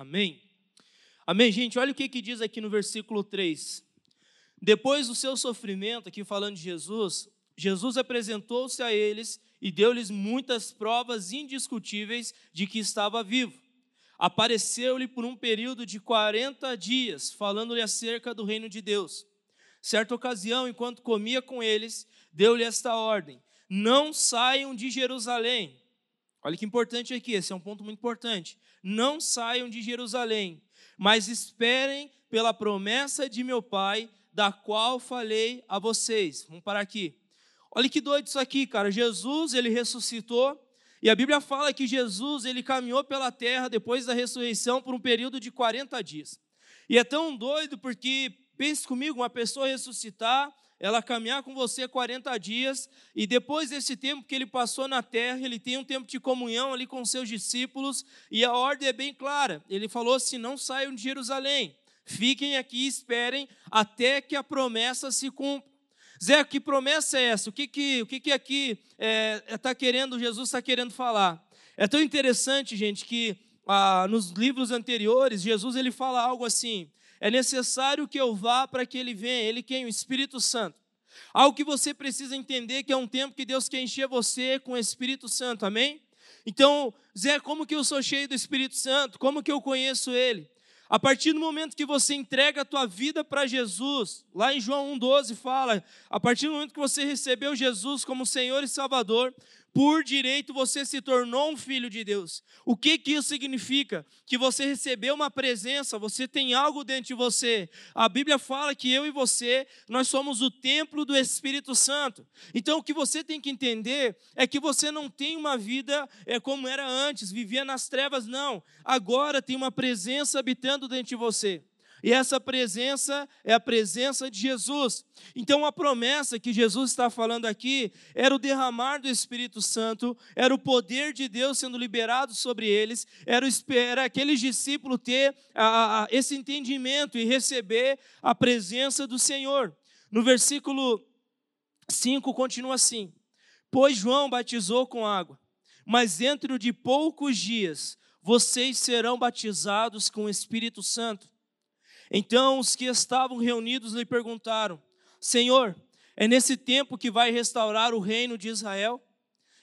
Amém? Amém, gente? Olha o que, que diz aqui no versículo 3. Depois do seu sofrimento, aqui falando de Jesus, Jesus apresentou-se a eles e deu-lhes muitas provas indiscutíveis de que estava vivo. Apareceu-lhe por um período de 40 dias, falando-lhe acerca do reino de Deus. Certa ocasião, enquanto comia com eles, deu-lhe esta ordem: Não saiam de Jerusalém. Olha que importante aqui, esse é um ponto muito importante. Não saiam de Jerusalém, mas esperem pela promessa de meu Pai, da qual falei a vocês. Vamos parar aqui. Olha que doido isso aqui, cara. Jesus, ele ressuscitou, e a Bíblia fala que Jesus, ele caminhou pela terra depois da ressurreição por um período de 40 dias. E é tão doido porque, pense comigo, uma pessoa ressuscitar, ela caminhar com você 40 dias, e depois desse tempo que ele passou na terra, ele tem um tempo de comunhão ali com seus discípulos, e a ordem é bem clara. Ele falou assim: não saiam de Jerusalém, fiquem aqui e esperem até que a promessa se cumpra. Zé, que promessa é essa? O que, que, o que, que aqui está é, é tá querendo, Jesus está querendo falar? É tão interessante, gente, que ah, nos livros anteriores, Jesus ele fala algo assim: é necessário que eu vá para que ele venha. Ele quem? O Espírito Santo. Algo que você precisa entender que é um tempo que Deus quer encher você com o Espírito Santo, amém? Então, Zé, como que eu sou cheio do Espírito Santo? Como que eu conheço Ele? A partir do momento que você entrega a tua vida para Jesus, lá em João 1,12 fala, a partir do momento que você recebeu Jesus como Senhor e Salvador, por direito você se tornou um filho de Deus. O que, que isso significa? Que você recebeu uma presença, você tem algo dentro de você. A Bíblia fala que eu e você, nós somos o templo do Espírito Santo. Então o que você tem que entender é que você não tem uma vida é, como era antes, vivia nas trevas, não. Agora tem uma presença habitando dentro de você. E essa presença é a presença de Jesus. Então, a promessa que Jesus está falando aqui era o derramar do Espírito Santo, era o poder de Deus sendo liberado sobre eles, era, era aqueles discípulos ter a, a, esse entendimento e receber a presença do Senhor. No versículo 5 continua assim: Pois João batizou com água, mas dentro de poucos dias vocês serão batizados com o Espírito Santo. Então os que estavam reunidos lhe perguntaram: Senhor, é nesse tempo que vai restaurar o reino de Israel?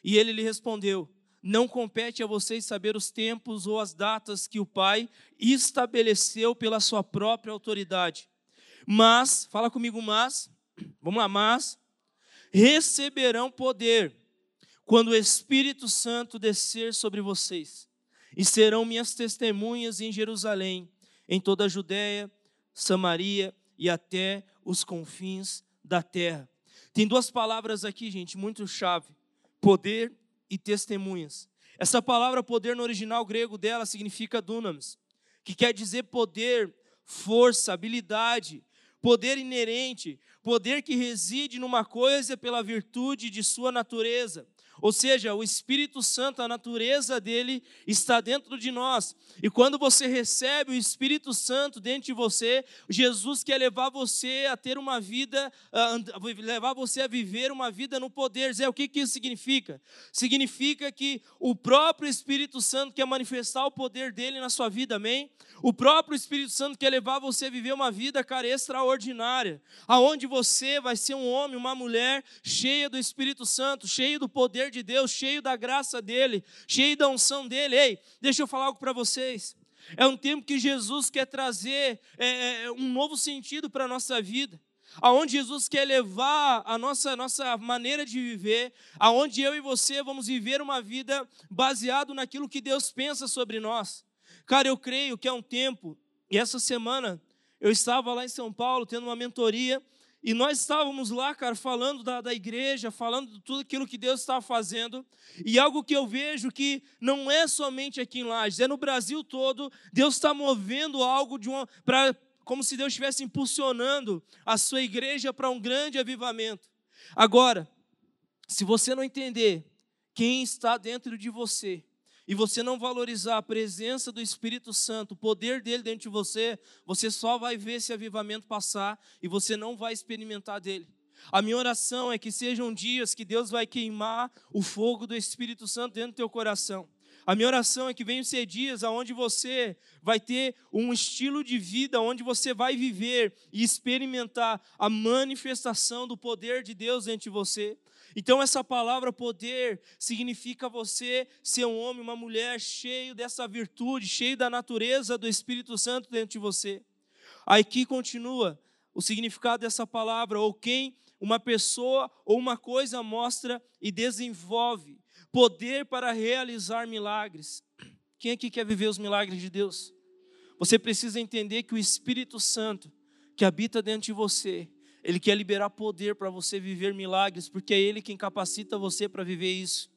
E ele lhe respondeu: Não compete a vocês saber os tempos ou as datas que o Pai estabeleceu pela sua própria autoridade. Mas, fala comigo, mas, vamos lá, mas, receberão poder quando o Espírito Santo descer sobre vocês, e serão minhas testemunhas em Jerusalém, em toda a Judéia, Samaria e até os confins da terra. Tem duas palavras aqui, gente, muito chave: poder e testemunhas. Essa palavra poder no original grego dela significa dunamis, que quer dizer poder, força, habilidade, poder inerente, poder que reside numa coisa pela virtude de sua natureza. Ou seja, o Espírito Santo, a natureza dele está dentro de nós. E quando você recebe o Espírito Santo dentro de você, Jesus quer levar você a ter uma vida, levar você a viver uma vida no poder. Zé, o que, que isso significa? Significa que o próprio Espírito Santo quer manifestar o poder dele na sua vida, amém? O próprio Espírito Santo quer levar você a viver uma vida, cara, extraordinária, aonde você vai ser um homem, uma mulher cheia do Espírito Santo, cheio do poder poder de Deus, cheio da graça dele, cheio da unção dele. Ei, deixa eu falar algo para vocês. É um tempo que Jesus quer trazer é, é um novo sentido para a nossa vida aonde Jesus quer levar a nossa, nossa maneira de viver, aonde eu e você vamos viver uma vida baseado naquilo que Deus pensa sobre nós. Cara, eu creio que é um tempo, e essa semana eu estava lá em São Paulo tendo uma mentoria e nós estávamos lá, cara, falando da, da igreja, falando de tudo aquilo que Deus estava fazendo. E algo que eu vejo que não é somente aqui em Lages, é no Brasil todo. Deus está movendo algo de uma, pra, como se Deus estivesse impulsionando a sua igreja para um grande avivamento. Agora, se você não entender quem está dentro de você, e você não valorizar a presença do Espírito Santo, o poder dele dentro de você, você só vai ver esse avivamento passar e você não vai experimentar dele. A minha oração é que sejam dias que Deus vai queimar o fogo do Espírito Santo dentro do teu coração A minha oração é que venham ser dias onde você vai ter um estilo de vida, onde você vai viver e experimentar a manifestação do poder de Deus dentro de você. Então, essa palavra poder significa você ser um homem, uma mulher cheio dessa virtude, cheio da natureza do Espírito Santo dentro de você. Aí que continua o significado dessa palavra, ou quem uma pessoa ou uma coisa mostra e desenvolve poder para realizar milagres. Quem aqui quer viver os milagres de Deus? Você precisa entender que o Espírito Santo que habita dentro de você, ele quer liberar poder para você viver milagres, porque é ele quem capacita você para viver isso.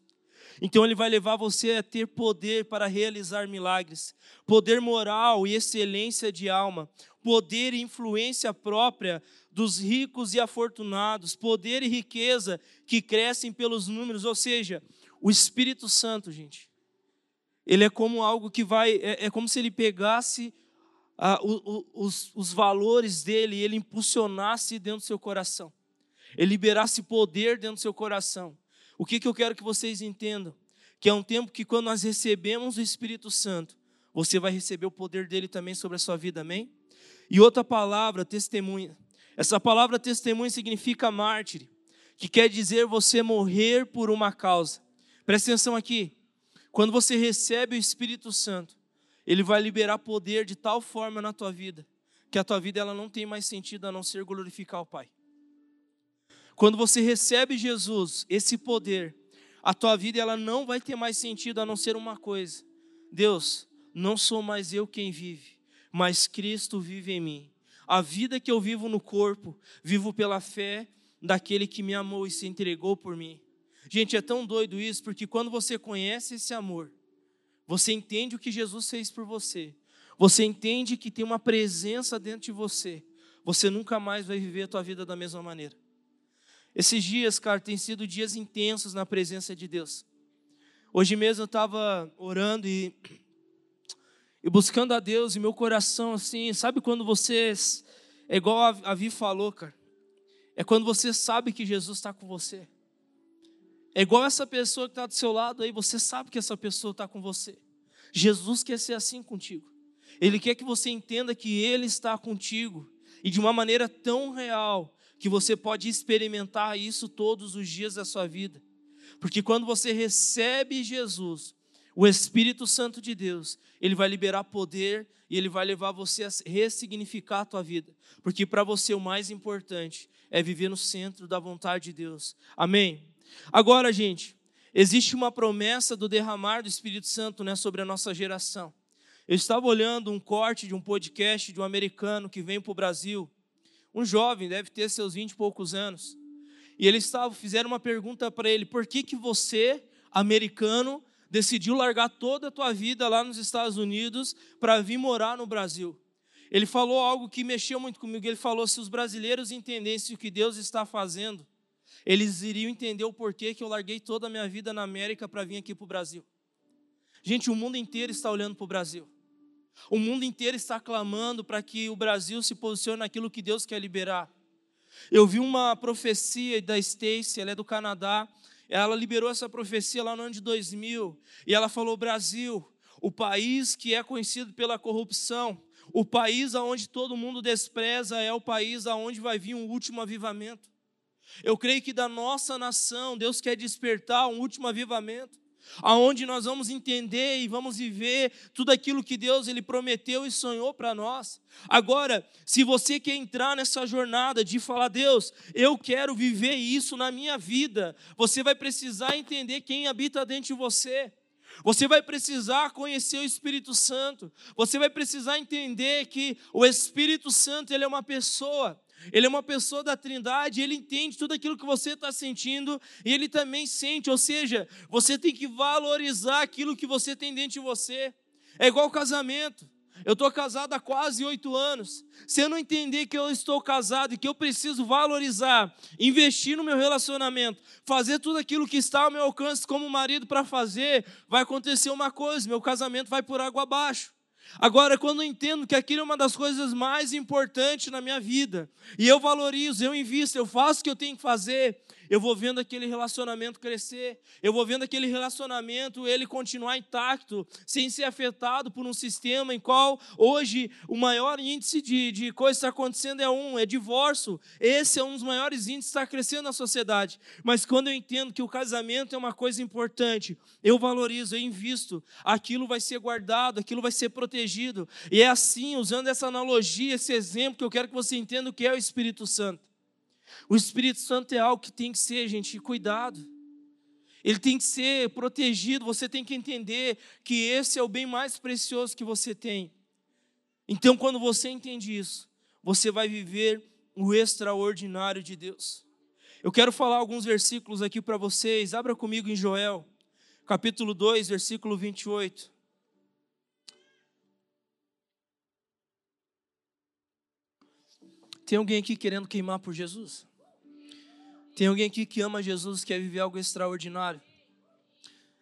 Então ele vai levar você a ter poder para realizar milagres, poder moral e excelência de alma, poder e influência própria dos ricos e afortunados, poder e riqueza que crescem pelos números, ou seja, o Espírito Santo, gente, ele é como algo que vai, é, é como se ele pegasse ah, o, o, os, os valores dele e ele impulsionasse dentro do seu coração, ele liberasse poder dentro do seu coração. O que, que eu quero que vocês entendam? Que é um tempo que quando nós recebemos o Espírito Santo, você vai receber o poder dele também sobre a sua vida, amém? E outra palavra, testemunha. Essa palavra testemunha significa mártir, que quer dizer você morrer por uma causa. Presta atenção aqui. Quando você recebe o Espírito Santo, ele vai liberar poder de tal forma na tua vida que a tua vida ela não tem mais sentido a não ser glorificar o Pai. Quando você recebe Jesus, esse poder, a tua vida ela não vai ter mais sentido a não ser uma coisa. Deus, não sou mais eu quem vive, mas Cristo vive em mim. A vida que eu vivo no corpo, vivo pela fé daquele que me amou e se entregou por mim. Gente, é tão doido isso, porque quando você conhece esse amor, você entende o que Jesus fez por você, você entende que tem uma presença dentro de você, você nunca mais vai viver a tua vida da mesma maneira. Esses dias, cara, têm sido dias intensos na presença de Deus. Hoje mesmo eu estava orando e, e buscando a Deus, e meu coração, assim, sabe quando você. É igual a Vi falou, cara. É quando você sabe que Jesus está com você. É igual essa pessoa que está do seu lado aí, você sabe que essa pessoa está com você. Jesus quer ser assim contigo. Ele quer que você entenda que Ele está contigo e de uma maneira tão real que você pode experimentar isso todos os dias da sua vida. Porque quando você recebe Jesus, o Espírito Santo de Deus, ele vai liberar poder e ele vai levar você a ressignificar a tua vida. Porque para você o mais importante é viver no centro da vontade de Deus. Amém. Agora, gente, existe uma promessa do derramar do Espírito Santo né, sobre a nossa geração. Eu estava olhando um corte de um podcast de um americano que vem para o Brasil, um jovem, deve ter seus vinte e poucos anos, e eles estavam, fizeram uma pergunta para ele: por que, que você, americano, decidiu largar toda a tua vida lá nos Estados Unidos para vir morar no Brasil? Ele falou algo que mexeu muito comigo. Ele falou: se os brasileiros entendessem o que Deus está fazendo, eles iriam entender o porquê que eu larguei toda a minha vida na América para vir aqui para o Brasil. Gente, o mundo inteiro está olhando para o Brasil. O mundo inteiro está clamando para que o Brasil se posicione naquilo que Deus quer liberar. Eu vi uma profecia da Stacy, ela é do Canadá. Ela liberou essa profecia lá no ano de 2000 e ela falou: Brasil, o país que é conhecido pela corrupção, o país aonde todo mundo despreza é o país aonde vai vir um último avivamento. Eu creio que da nossa nação, Deus quer despertar um último avivamento, aonde nós vamos entender e vamos viver tudo aquilo que Deus ele prometeu e sonhou para nós. Agora, se você quer entrar nessa jornada de falar, Deus, eu quero viver isso na minha vida, você vai precisar entender quem habita dentro de você. Você vai precisar conhecer o Espírito Santo. Você vai precisar entender que o Espírito Santo ele é uma pessoa. Ele é uma pessoa da Trindade, ele entende tudo aquilo que você está sentindo e ele também sente, ou seja, você tem que valorizar aquilo que você tem dentro de você. É igual casamento. Eu estou casado há quase oito anos. Se eu não entender que eu estou casado e que eu preciso valorizar, investir no meu relacionamento, fazer tudo aquilo que está ao meu alcance como marido para fazer, vai acontecer uma coisa: meu casamento vai por água abaixo. Agora, quando eu entendo que aquilo é uma das coisas mais importantes na minha vida, e eu valorizo, eu invisto, eu faço o que eu tenho que fazer, eu vou vendo aquele relacionamento crescer, eu vou vendo aquele relacionamento ele continuar intacto, sem ser afetado por um sistema em qual hoje o maior índice de, de coisa que está acontecendo é um, é divórcio. Esse é um dos maiores índices que está crescendo na sociedade. Mas quando eu entendo que o casamento é uma coisa importante, eu valorizo, eu invisto, aquilo vai ser guardado, aquilo vai ser protegido. E é assim, usando essa analogia, esse exemplo, que eu quero que você entenda o que é o Espírito Santo. O Espírito Santo é algo que tem que ser, gente, cuidado. Ele tem que ser protegido, você tem que entender que esse é o bem mais precioso que você tem. Então, quando você entende isso, você vai viver o extraordinário de Deus. Eu quero falar alguns versículos aqui para vocês. Abra comigo em Joel, capítulo 2, versículo 28. Tem alguém aqui querendo queimar por Jesus? Tem alguém aqui que ama Jesus, quer viver algo extraordinário?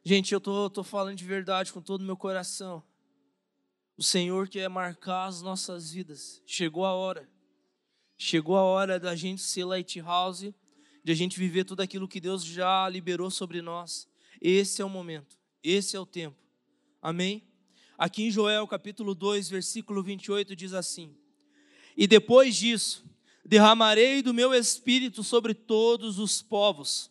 Gente, eu tô, tô falando de verdade com todo o meu coração. O Senhor quer marcar as nossas vidas. Chegou a hora. Chegou a hora da gente ser lighthouse, de a gente viver tudo aquilo que Deus já liberou sobre nós. Esse é o momento. Esse é o tempo. Amém? Aqui em Joel, capítulo 2, versículo 28 diz assim: E depois disso, derramarei do meu espírito sobre todos os povos.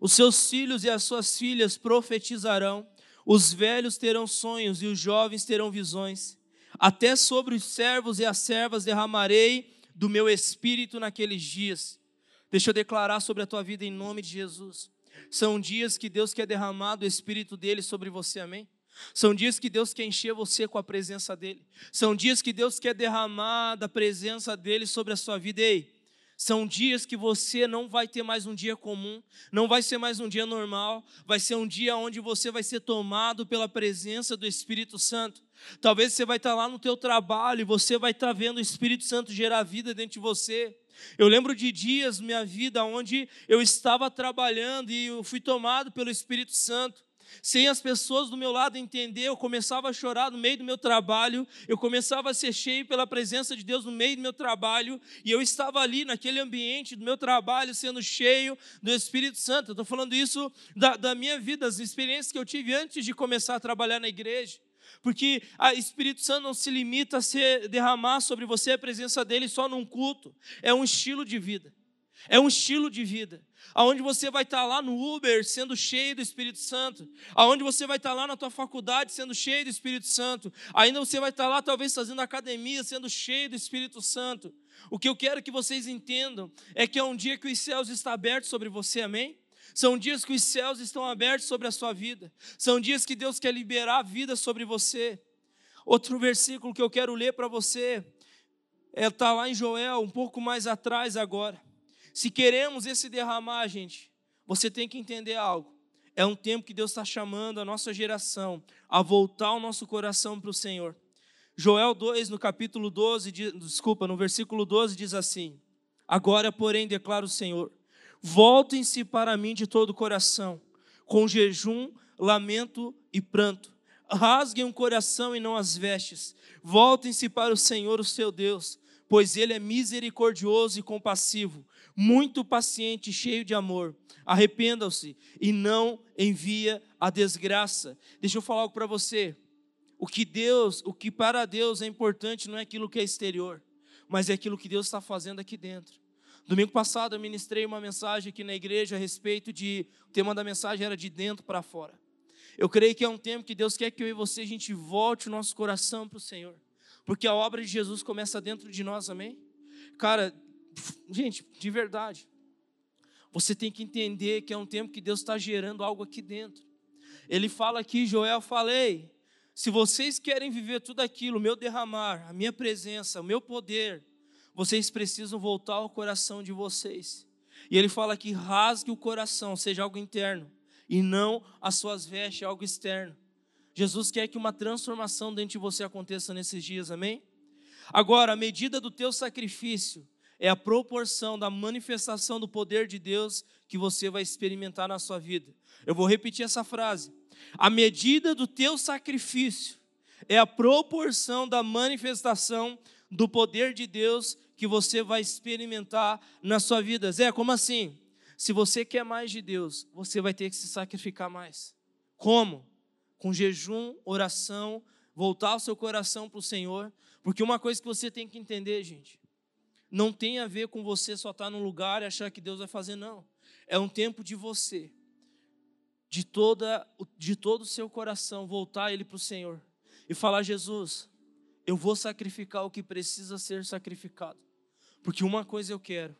Os seus filhos e as suas filhas profetizarão, os velhos terão sonhos e os jovens terão visões. Até sobre os servos e as servas derramarei do meu espírito naqueles dias. Deixa eu declarar sobre a tua vida em nome de Jesus. São dias que Deus quer derramar do espírito dele sobre você, amém? São dias que Deus quer encher você com a presença dEle. São dias que Deus quer derramar da presença dEle sobre a sua vida. Ei, são dias que você não vai ter mais um dia comum, não vai ser mais um dia normal, vai ser um dia onde você vai ser tomado pela presença do Espírito Santo. Talvez você vai estar lá no teu trabalho e você vai estar vendo o Espírito Santo gerar vida dentro de você. Eu lembro de dias na minha vida onde eu estava trabalhando e eu fui tomado pelo Espírito Santo. Sem as pessoas do meu lado entender, eu começava a chorar no meio do meu trabalho, eu começava a ser cheio pela presença de Deus no meio do meu trabalho, e eu estava ali naquele ambiente do meu trabalho, sendo cheio do Espírito Santo. Estou falando isso da, da minha vida, das experiências que eu tive antes de começar a trabalhar na igreja porque o Espírito Santo não se limita a ser derramar sobre você a presença dele só num culto, é um estilo de vida. É um estilo de vida, aonde você vai estar lá no Uber sendo cheio do Espírito Santo, aonde você vai estar lá na tua faculdade sendo cheio do Espírito Santo, ainda você vai estar lá talvez fazendo academia sendo cheio do Espírito Santo. O que eu quero que vocês entendam é que é um dia que os céus estão abertos sobre você, amém? São dias que os céus estão abertos sobre a sua vida. São dias que Deus quer liberar a vida sobre você. Outro versículo que eu quero ler para você está é, tá lá em Joel, um pouco mais atrás agora. Se queremos esse derramar, gente, você tem que entender algo. É um tempo que Deus está chamando a nossa geração a voltar o nosso coração para o Senhor. Joel 2, no capítulo 12, desculpa, no versículo 12, diz assim: Agora, porém, declara o Senhor: voltem-se para mim de todo o coração, com jejum, lamento e pranto. Rasguem o coração e não as vestes. Voltem-se para o Senhor, o seu Deus, pois ele é misericordioso e compassivo, muito paciente cheio de amor. Arrependam-se e não envia a desgraça. Deixa eu falar algo para você. O que Deus, o que para Deus é importante não é aquilo que é exterior, mas é aquilo que Deus está fazendo aqui dentro. Domingo passado eu ministrei uma mensagem aqui na igreja a respeito de. O tema da mensagem era de dentro para fora. Eu creio que é um tempo que Deus quer que eu e você a gente volte o nosso coração para o Senhor. Porque a obra de Jesus começa dentro de nós, amém? Cara, gente, de verdade. Você tem que entender que é um tempo que Deus está gerando algo aqui dentro. Ele fala aqui, Joel, falei, se vocês querem viver tudo aquilo, o meu derramar, a minha presença, o meu poder, vocês precisam voltar ao coração de vocês. E ele fala que rasgue o coração, seja algo interno, e não as suas vestes, algo externo. Jesus quer que uma transformação dentro de você aconteça nesses dias, amém? Agora, a medida do teu sacrifício é a proporção da manifestação do poder de Deus que você vai experimentar na sua vida. Eu vou repetir essa frase. A medida do teu sacrifício é a proporção da manifestação do poder de Deus que você vai experimentar na sua vida. Zé, como assim? Se você quer mais de Deus, você vai ter que se sacrificar mais. Como? Com jejum, oração, voltar o seu coração para o Senhor. Porque uma coisa que você tem que entender, gente, não tem a ver com você só estar num lugar e achar que Deus vai fazer, não. É um tempo de você, de, toda, de todo o seu coração, voltar ele para o Senhor e falar: Jesus, eu vou sacrificar o que precisa ser sacrificado. Porque uma coisa eu quero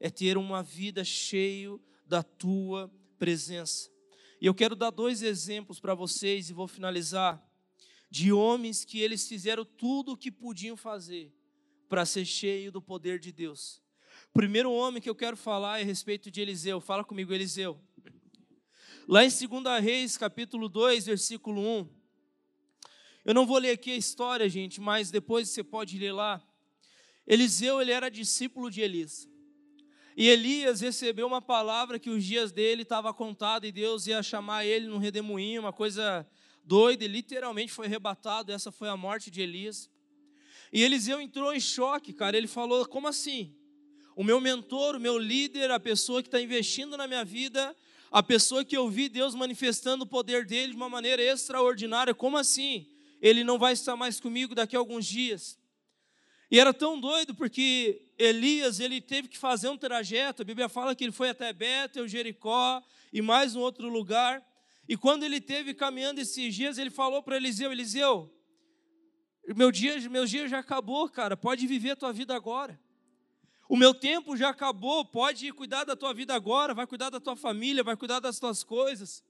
é ter uma vida cheio da tua presença. E eu quero dar dois exemplos para vocês e vou finalizar de homens que eles fizeram tudo o que podiam fazer para ser cheio do poder de Deus. O primeiro homem que eu quero falar é a respeito de Eliseu. Fala comigo, Eliseu. Lá em 2 Reis, capítulo 2, versículo 1. Eu não vou ler aqui a história, gente, mas depois você pode ler lá. Eliseu, ele era discípulo de Elias. E Elias recebeu uma palavra que os dias dele estavam contados e Deus ia chamar ele num redemoinho, uma coisa doida, e literalmente foi arrebatado. Essa foi a morte de Elias. E Eliseu entrou em choque, cara. Ele falou: Como assim? O meu mentor, o meu líder, a pessoa que está investindo na minha vida, a pessoa que eu vi Deus manifestando o poder dele de uma maneira extraordinária, como assim? Ele não vai estar mais comigo daqui a alguns dias. E era tão doido porque Elias ele teve que fazer um trajeto. A Bíblia fala que ele foi até Betel, Jericó e mais um outro lugar. E quando ele teve caminhando esses dias, ele falou para Eliseu: Eliseu, meu dia, meus dias já acabou, cara. Pode viver a tua vida agora. O meu tempo já acabou. Pode cuidar da tua vida agora. Vai cuidar da tua família. Vai cuidar das tuas coisas.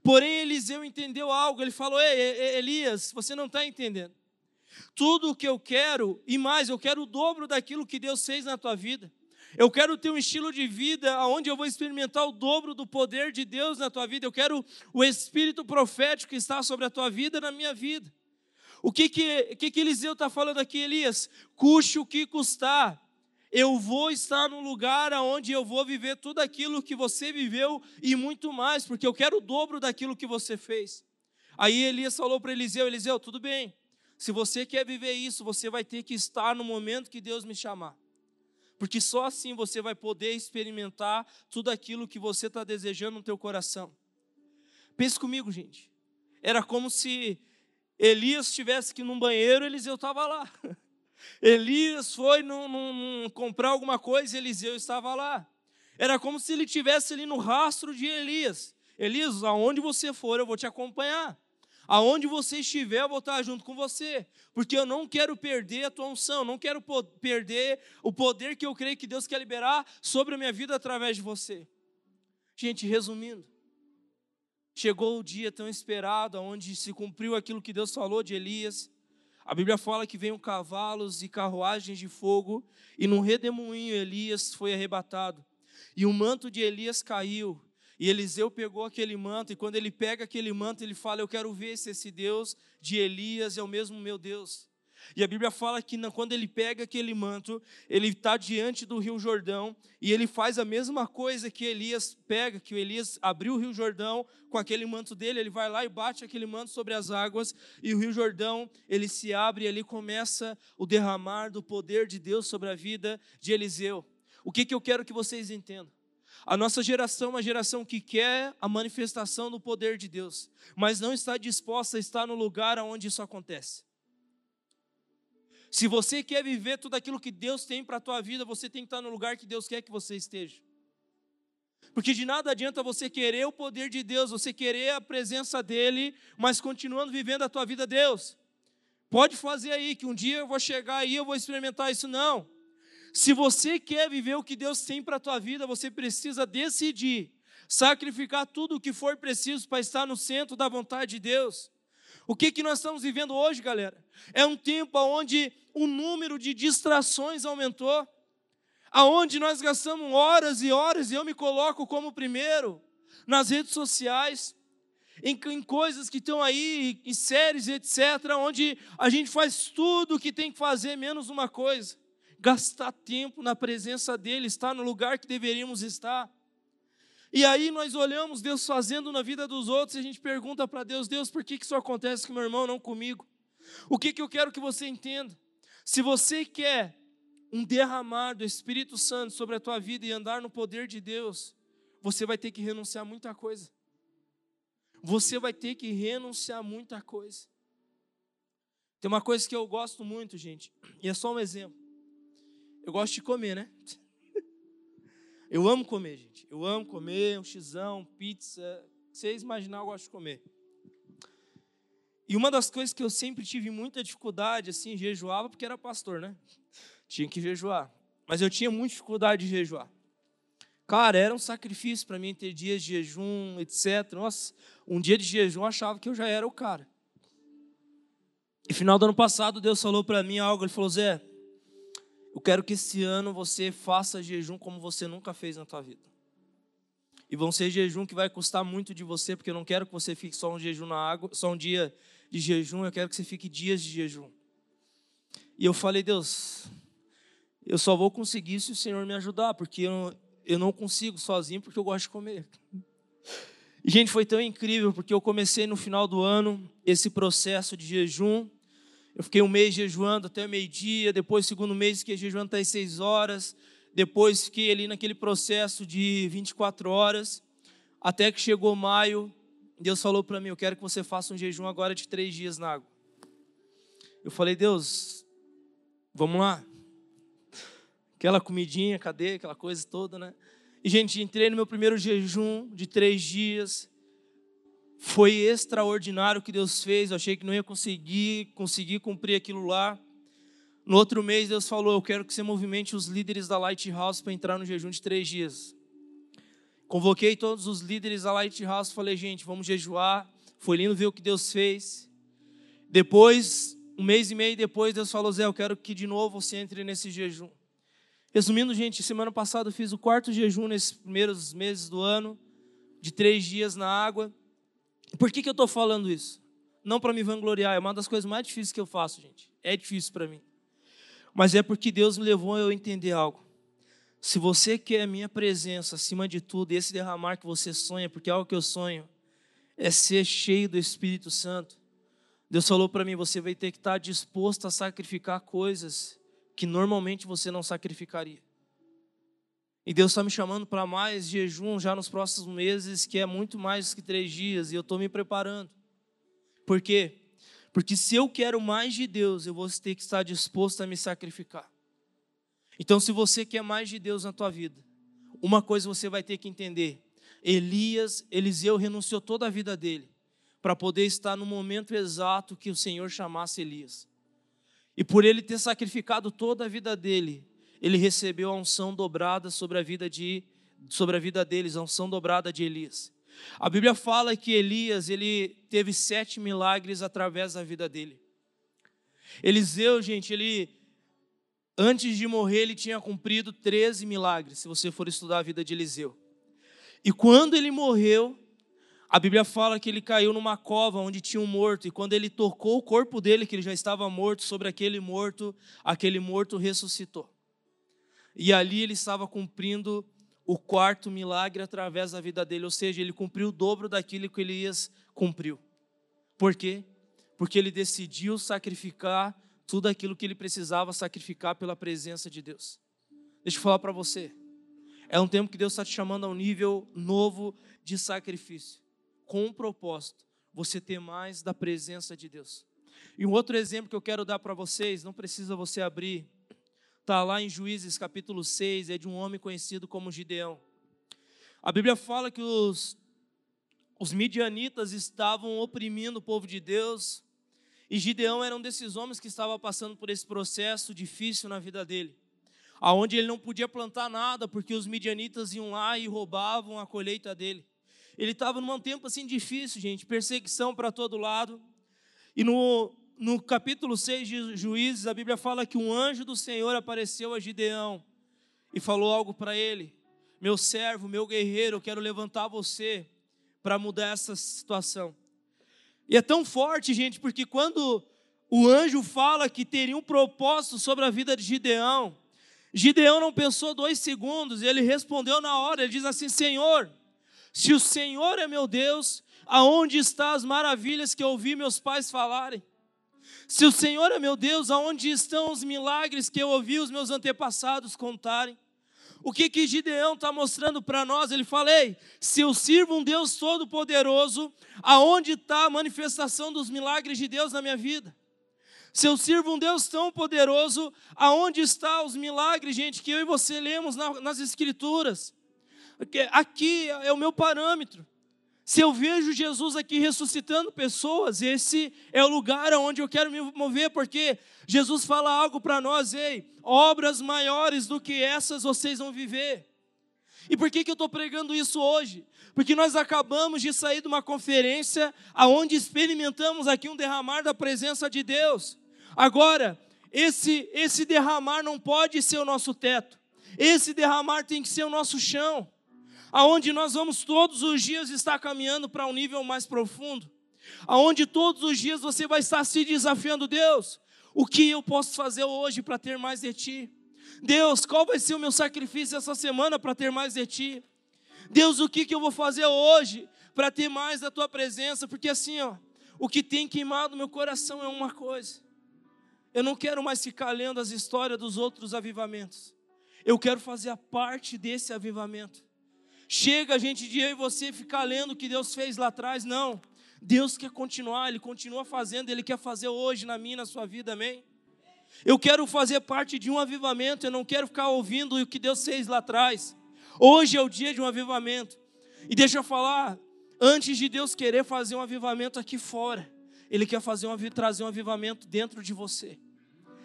Porém, Eliseu entendeu algo. Ele falou: Ei, Elias, você não está entendendo. Tudo o que eu quero e mais, eu quero o dobro daquilo que Deus fez na tua vida. Eu quero ter um estilo de vida onde eu vou experimentar o dobro do poder de Deus na tua vida. Eu quero o espírito profético que está sobre a tua vida na minha vida. O que que, que, que Eliseu está falando aqui, Elias? Custe o que custar. Eu vou estar num lugar onde eu vou viver tudo aquilo que você viveu e muito mais, porque eu quero o dobro daquilo que você fez. Aí Elias falou para Eliseu: Eliseu, tudo bem. Se você quer viver isso, você vai ter que estar no momento que Deus me chamar. Porque só assim você vai poder experimentar tudo aquilo que você está desejando no teu coração. Pense comigo, gente. Era como se Elias estivesse aqui num banheiro, Eliseu estava lá. Elias foi num, num, comprar alguma coisa, Eliseu estava lá. Era como se ele estivesse ali no rastro de Elias. Elias, aonde você for, eu vou te acompanhar. Aonde você estiver, eu vou estar junto com você. Porque eu não quero perder a tua unção, não quero perder o poder que eu creio que Deus quer liberar sobre a minha vida através de você. Gente, resumindo, Chegou o dia tão esperado, onde se cumpriu aquilo que Deus falou de Elias. A Bíblia fala que veio cavalos e carruagens de fogo, e num redemoinho Elias foi arrebatado. E o manto de Elias caiu, e Eliseu pegou aquele manto, e quando ele pega aquele manto, ele fala: Eu quero ver se esse Deus de Elias é o mesmo meu Deus. E a Bíblia fala que quando ele pega aquele manto, ele está diante do Rio Jordão e ele faz a mesma coisa que Elias pega, que o Elias abriu o Rio Jordão com aquele manto dele, ele vai lá e bate aquele manto sobre as águas e o Rio Jordão ele se abre e ali começa o derramar do poder de Deus sobre a vida de Eliseu. O que, que eu quero que vocês entendam? A nossa geração é uma geração que quer a manifestação do poder de Deus, mas não está disposta a estar no lugar onde isso acontece. Se você quer viver tudo aquilo que Deus tem para a tua vida, você tem que estar no lugar que Deus quer que você esteja. Porque de nada adianta você querer o poder de Deus, você querer a presença dEle, mas continuando vivendo a tua vida, Deus. Pode fazer aí, que um dia eu vou chegar aí, eu vou experimentar isso. Não. Se você quer viver o que Deus tem para a tua vida, você precisa decidir sacrificar tudo o que for preciso para estar no centro da vontade de Deus. O que, que nós estamos vivendo hoje, galera? É um tempo onde o número de distrações aumentou, aonde nós gastamos horas e horas, e eu me coloco como primeiro, nas redes sociais, em, em coisas que estão aí, em séries, etc., onde a gente faz tudo o que tem que fazer, menos uma coisa: gastar tempo na presença dEle, estar no lugar que deveríamos estar. E aí nós olhamos Deus fazendo na vida dos outros e a gente pergunta para Deus: Deus, por que isso acontece com meu irmão, não comigo? O que, que eu quero que você entenda? Se você quer um derramar do Espírito Santo sobre a tua vida e andar no poder de Deus, você vai ter que renunciar a muita coisa. Você vai ter que renunciar muita coisa. Tem uma coisa que eu gosto muito, gente, e é só um exemplo. Eu gosto de comer, né? Eu amo comer, gente. Eu amo comer um xizão, pizza. Vocês imaginar, eu gosto de comer. E uma das coisas que eu sempre tive muita dificuldade, assim, jejuava, porque era pastor, né? Tinha que jejuar. Mas eu tinha muita dificuldade de jejuar. Cara, era um sacrifício para mim ter dias de jejum, etc. Nossa, um dia de jejum eu achava que eu já era o cara. E final do ano passado, Deus falou para mim algo. Ele falou: Zé, eu quero que esse ano você faça jejum como você nunca fez na tua vida. E vão ser jejum que vai custar muito de você, porque eu não quero que você fique só um jejum na água, só um dia de jejum, eu quero que você fique dias de jejum. E eu falei, Deus, eu só vou conseguir se o Senhor me ajudar, porque eu, eu não consigo sozinho, porque eu gosto de comer. E, gente, foi tão incrível, porque eu comecei no final do ano esse processo de jejum. Eu fiquei um mês jejuando até meio-dia, depois, segundo mês, fiquei jejuando até as seis horas. Depois, fiquei ali naquele processo de 24 horas, até que chegou maio. Deus falou para mim: Eu quero que você faça um jejum agora de três dias na água. Eu falei: Deus, vamos lá. Aquela comidinha, cadê? Aquela coisa toda, né? E, gente, entrei no meu primeiro jejum de três dias. Foi extraordinário o que Deus fez. Eu achei que não ia conseguir, conseguir cumprir aquilo lá. No outro mês, Deus falou: Eu quero que você movimente os líderes da Lighthouse para entrar no jejum de três dias. Convoquei todos os líderes da Lighthouse. Falei, gente, vamos jejuar. Foi lindo ver o que Deus fez. Depois, um mês e meio depois, Deus falou: Zé, eu quero que de novo você entre nesse jejum. Resumindo, gente, semana passada eu fiz o quarto jejum nesses primeiros meses do ano, de três dias na água. Por que, que eu estou falando isso? Não para me vangloriar, é uma das coisas mais difíceis que eu faço, gente. É difícil para mim. Mas é porque Deus me levou a eu entender algo. Se você quer a minha presença acima de tudo, esse derramar que você sonha, porque é algo que eu sonho, é ser cheio do Espírito Santo. Deus falou para mim: você vai ter que estar disposto a sacrificar coisas que normalmente você não sacrificaria. E Deus está me chamando para mais jejum já nos próximos meses, que é muito mais que três dias, e eu estou me preparando. Por quê? Porque se eu quero mais de Deus, eu vou ter que estar disposto a me sacrificar. Então, se você quer mais de Deus na tua vida, uma coisa você vai ter que entender: Elias, Eliseu renunciou toda a vida dele para poder estar no momento exato que o Senhor chamasse Elias. E por ele ter sacrificado toda a vida dele, ele recebeu a unção dobrada sobre a vida de sobre a vida deles, a unção dobrada de Elias. A Bíblia fala que Elias, ele teve sete milagres através da vida dele. Eliseu, gente, ele antes de morrer, ele tinha cumprido 13 milagres, se você for estudar a vida de Eliseu. E quando ele morreu, a Bíblia fala que ele caiu numa cova onde tinha um morto, e quando ele tocou o corpo dele, que ele já estava morto, sobre aquele morto, aquele morto ressuscitou. E ali ele estava cumprindo o quarto milagre através da vida dele, ou seja, ele cumpriu o dobro daquilo que Elias cumpriu. Por quê? Porque ele decidiu sacrificar tudo aquilo que ele precisava sacrificar pela presença de Deus. Deixa eu falar para você. É um tempo que Deus está te chamando a um nível novo de sacrifício com um propósito, você ter mais da presença de Deus. E um outro exemplo que eu quero dar para vocês, não precisa você abrir, está lá em Juízes capítulo 6, é de um homem conhecido como Gideão. A Bíblia fala que os, os midianitas estavam oprimindo o povo de Deus, e Gideão era um desses homens que estava passando por esse processo difícil na vida dele, aonde ele não podia plantar nada, porque os midianitas iam lá e roubavam a colheita dele. Ele estava num tempo assim difícil, gente, perseguição para todo lado. E no, no capítulo 6 de Juízes, a Bíblia fala que um anjo do Senhor apareceu a Gideão e falou algo para ele: Meu servo, meu guerreiro, eu quero levantar você para mudar essa situação. E é tão forte, gente, porque quando o anjo fala que teria um propósito sobre a vida de Gideão, Gideão não pensou dois segundos, ele respondeu na hora, ele diz assim: Senhor, se o Senhor é meu Deus, aonde estão as maravilhas que eu ouvi meus pais falarem? Se o Senhor é meu Deus, aonde estão os milagres que eu ouvi os meus antepassados contarem? O que que Gideão está mostrando para nós? Ele fala: Ei, se eu sirvo um Deus todo-poderoso, aonde está a manifestação dos milagres de Deus na minha vida? Se eu sirvo um Deus tão poderoso, aonde estão os milagres, gente, que eu e você lemos nas Escrituras? Aqui é o meu parâmetro. Se eu vejo Jesus aqui ressuscitando pessoas, esse é o lugar onde eu quero me mover, porque Jesus fala algo para nós, ei, obras maiores do que essas vocês vão viver. E por que, que eu estou pregando isso hoje? Porque nós acabamos de sair de uma conferência aonde experimentamos aqui um derramar da presença de Deus. Agora, esse, esse derramar não pode ser o nosso teto, esse derramar tem que ser o nosso chão aonde nós vamos todos os dias estar caminhando para um nível mais profundo, aonde todos os dias você vai estar se desafiando, Deus, o que eu posso fazer hoje para ter mais de ti? Deus, qual vai ser o meu sacrifício essa semana para ter mais de ti? Deus, o que, que eu vou fazer hoje para ter mais da tua presença? Porque assim, ó, o que tem queimado meu coração é uma coisa. Eu não quero mais ficar lendo as histórias dos outros avivamentos. Eu quero fazer a parte desse avivamento. Chega a gente de eu e você ficar lendo o que Deus fez lá atrás, não. Deus quer continuar, Ele continua fazendo, Ele quer fazer hoje na minha, na sua vida, amém? Eu quero fazer parte de um avivamento, eu não quero ficar ouvindo o que Deus fez lá atrás. Hoje é o dia de um avivamento. E deixa eu falar, antes de Deus querer fazer um avivamento aqui fora, Ele quer fazer um, trazer um avivamento dentro de você.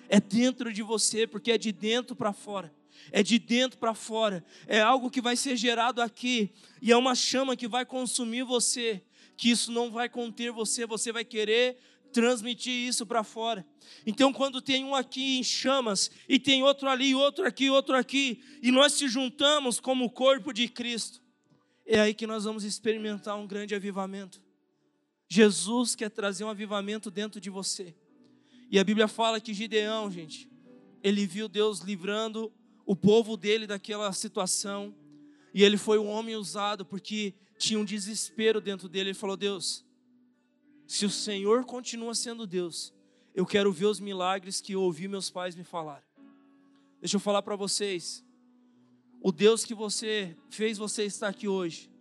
É dentro de você, porque é de dentro para fora é de dentro para fora, é algo que vai ser gerado aqui, e é uma chama que vai consumir você, que isso não vai conter você, você vai querer transmitir isso para fora. Então, quando tem um aqui em chamas, e tem outro ali, outro aqui, outro aqui, e nós se juntamos como o corpo de Cristo, é aí que nós vamos experimentar um grande avivamento. Jesus quer trazer um avivamento dentro de você. E a Bíblia fala que Gideão, gente, ele viu Deus livrando o povo dele daquela situação. E ele foi um homem usado porque tinha um desespero dentro dele. Ele falou: Deus, se o Senhor continua sendo Deus, eu quero ver os milagres que eu ouvi meus pais me falar. Deixa eu falar para vocês. O Deus que você fez você estar aqui hoje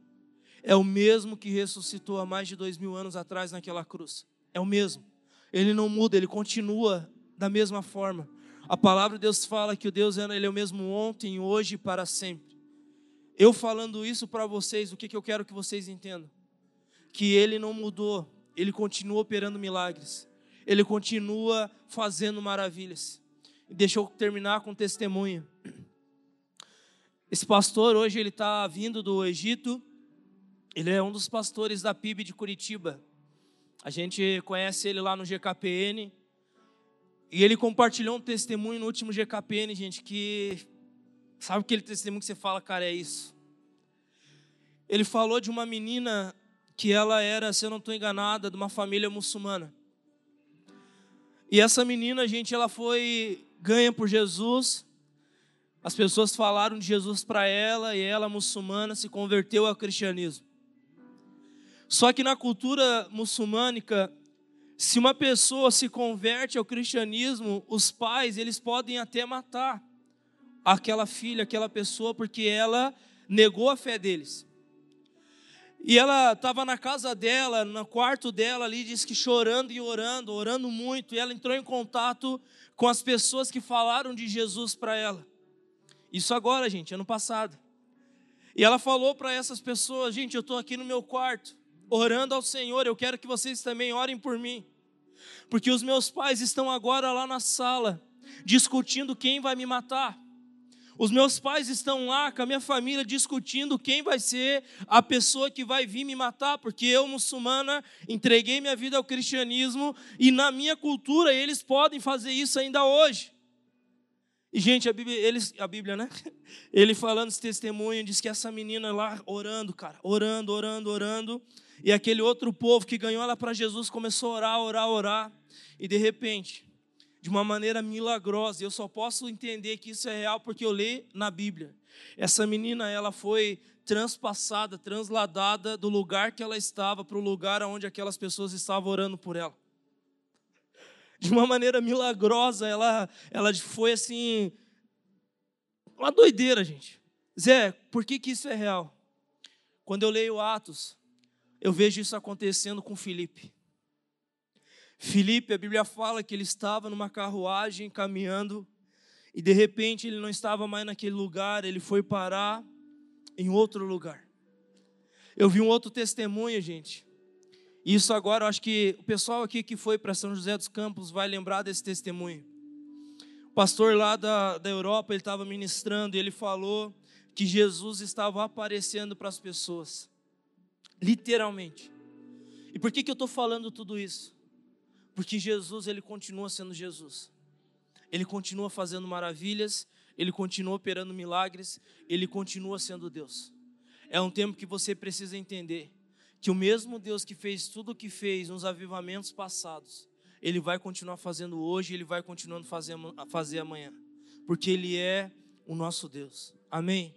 é o mesmo que ressuscitou há mais de dois mil anos atrás naquela cruz. É o mesmo. Ele não muda, ele continua da mesma forma. A palavra de Deus fala que o Deus ele é o mesmo ontem, hoje e para sempre. Eu falando isso para vocês, o que, que eu quero que vocês entendam? Que ele não mudou, ele continua operando milagres, ele continua fazendo maravilhas. Deixa eu terminar com um testemunho. Esse pastor hoje ele está vindo do Egito, ele é um dos pastores da PIB de Curitiba. A gente conhece ele lá no GKPN. E ele compartilhou um testemunho no último GKPN, gente, que sabe aquele testemunho que você fala, cara, é isso. Ele falou de uma menina que ela era, se eu não estou enganada, de uma família muçulmana. E essa menina, gente, ela foi ganha por Jesus. As pessoas falaram de Jesus para ela e ela, muçulmana, se converteu ao cristianismo. Só que na cultura muçulmânica, se uma pessoa se converte ao cristianismo, os pais, eles podem até matar aquela filha, aquela pessoa, porque ela negou a fé deles. E ela estava na casa dela, no quarto dela ali, diz que chorando e orando, orando muito, e ela entrou em contato com as pessoas que falaram de Jesus para ela. Isso agora, gente, ano passado. E ela falou para essas pessoas: gente, eu estou aqui no meu quarto, orando ao Senhor, eu quero que vocês também orem por mim. Porque os meus pais estão agora lá na sala, discutindo quem vai me matar. Os meus pais estão lá com a minha família discutindo quem vai ser a pessoa que vai vir me matar, porque eu, muçulmana, entreguei minha vida ao cristianismo e na minha cultura eles podem fazer isso ainda hoje. E, gente, a Bíblia, eles, a Bíblia, né? Ele falando esse testemunho, diz que essa menina lá orando, cara, orando, orando, orando. E aquele outro povo que ganhou ela para Jesus começou a orar, orar, orar. E de repente, de uma maneira milagrosa, eu só posso entender que isso é real porque eu leio na Bíblia. Essa menina, ela foi transpassada, transladada do lugar que ela estava para o lugar onde aquelas pessoas estavam orando por ela. De uma maneira milagrosa, ela, ela foi assim, uma doideira, gente. Zé, por que, que isso é real? Quando eu leio Atos, eu vejo isso acontecendo com Filipe. Filipe, a Bíblia fala que ele estava numa carruagem caminhando e de repente ele não estava mais naquele lugar, ele foi parar em outro lugar. Eu vi um outro testemunho, gente. Isso agora, eu acho que o pessoal aqui que foi para São José dos Campos vai lembrar desse testemunho. O pastor lá da, da Europa, ele estava ministrando e ele falou que Jesus estava aparecendo para as pessoas. Literalmente. E por que, que eu estou falando tudo isso? Porque Jesus, ele continua sendo Jesus. Ele continua fazendo maravilhas, ele continua operando milagres, ele continua sendo Deus. É um tempo que você precisa entender que o mesmo Deus que fez tudo o que fez nos avivamentos passados, ele vai continuar fazendo hoje, ele vai continuando a fazer, fazer amanhã, porque ele é o nosso Deus. Amém?